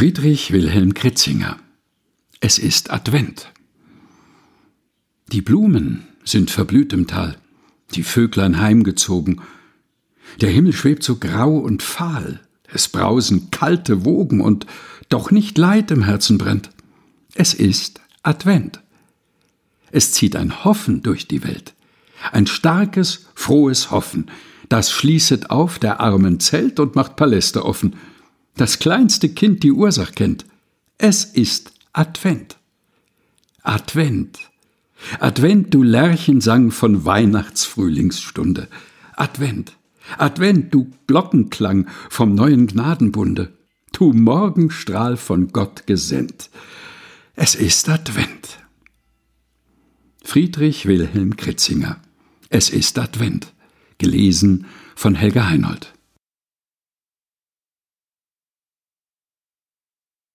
Friedrich Wilhelm Kritzinger Es ist Advent. Die Blumen sind verblüht im Tal, die Vöglein heimgezogen. Der Himmel schwebt so grau und fahl, es brausen kalte Wogen und doch nicht Leid im Herzen brennt. Es ist Advent. Es zieht ein Hoffen durch die Welt, ein starkes, frohes Hoffen, das schließet auf der armen Zelt und macht Paläste offen das kleinste Kind die Ursach kennt. Es ist Advent. Advent. Advent, du Lerchensang von Weihnachtsfrühlingsstunde. Advent. Advent, du Glockenklang vom neuen Gnadenbunde. Du Morgenstrahl von Gott gesendet. Es ist Advent. Friedrich Wilhelm Kritzinger. Es ist Advent. Gelesen von Helga Heinold.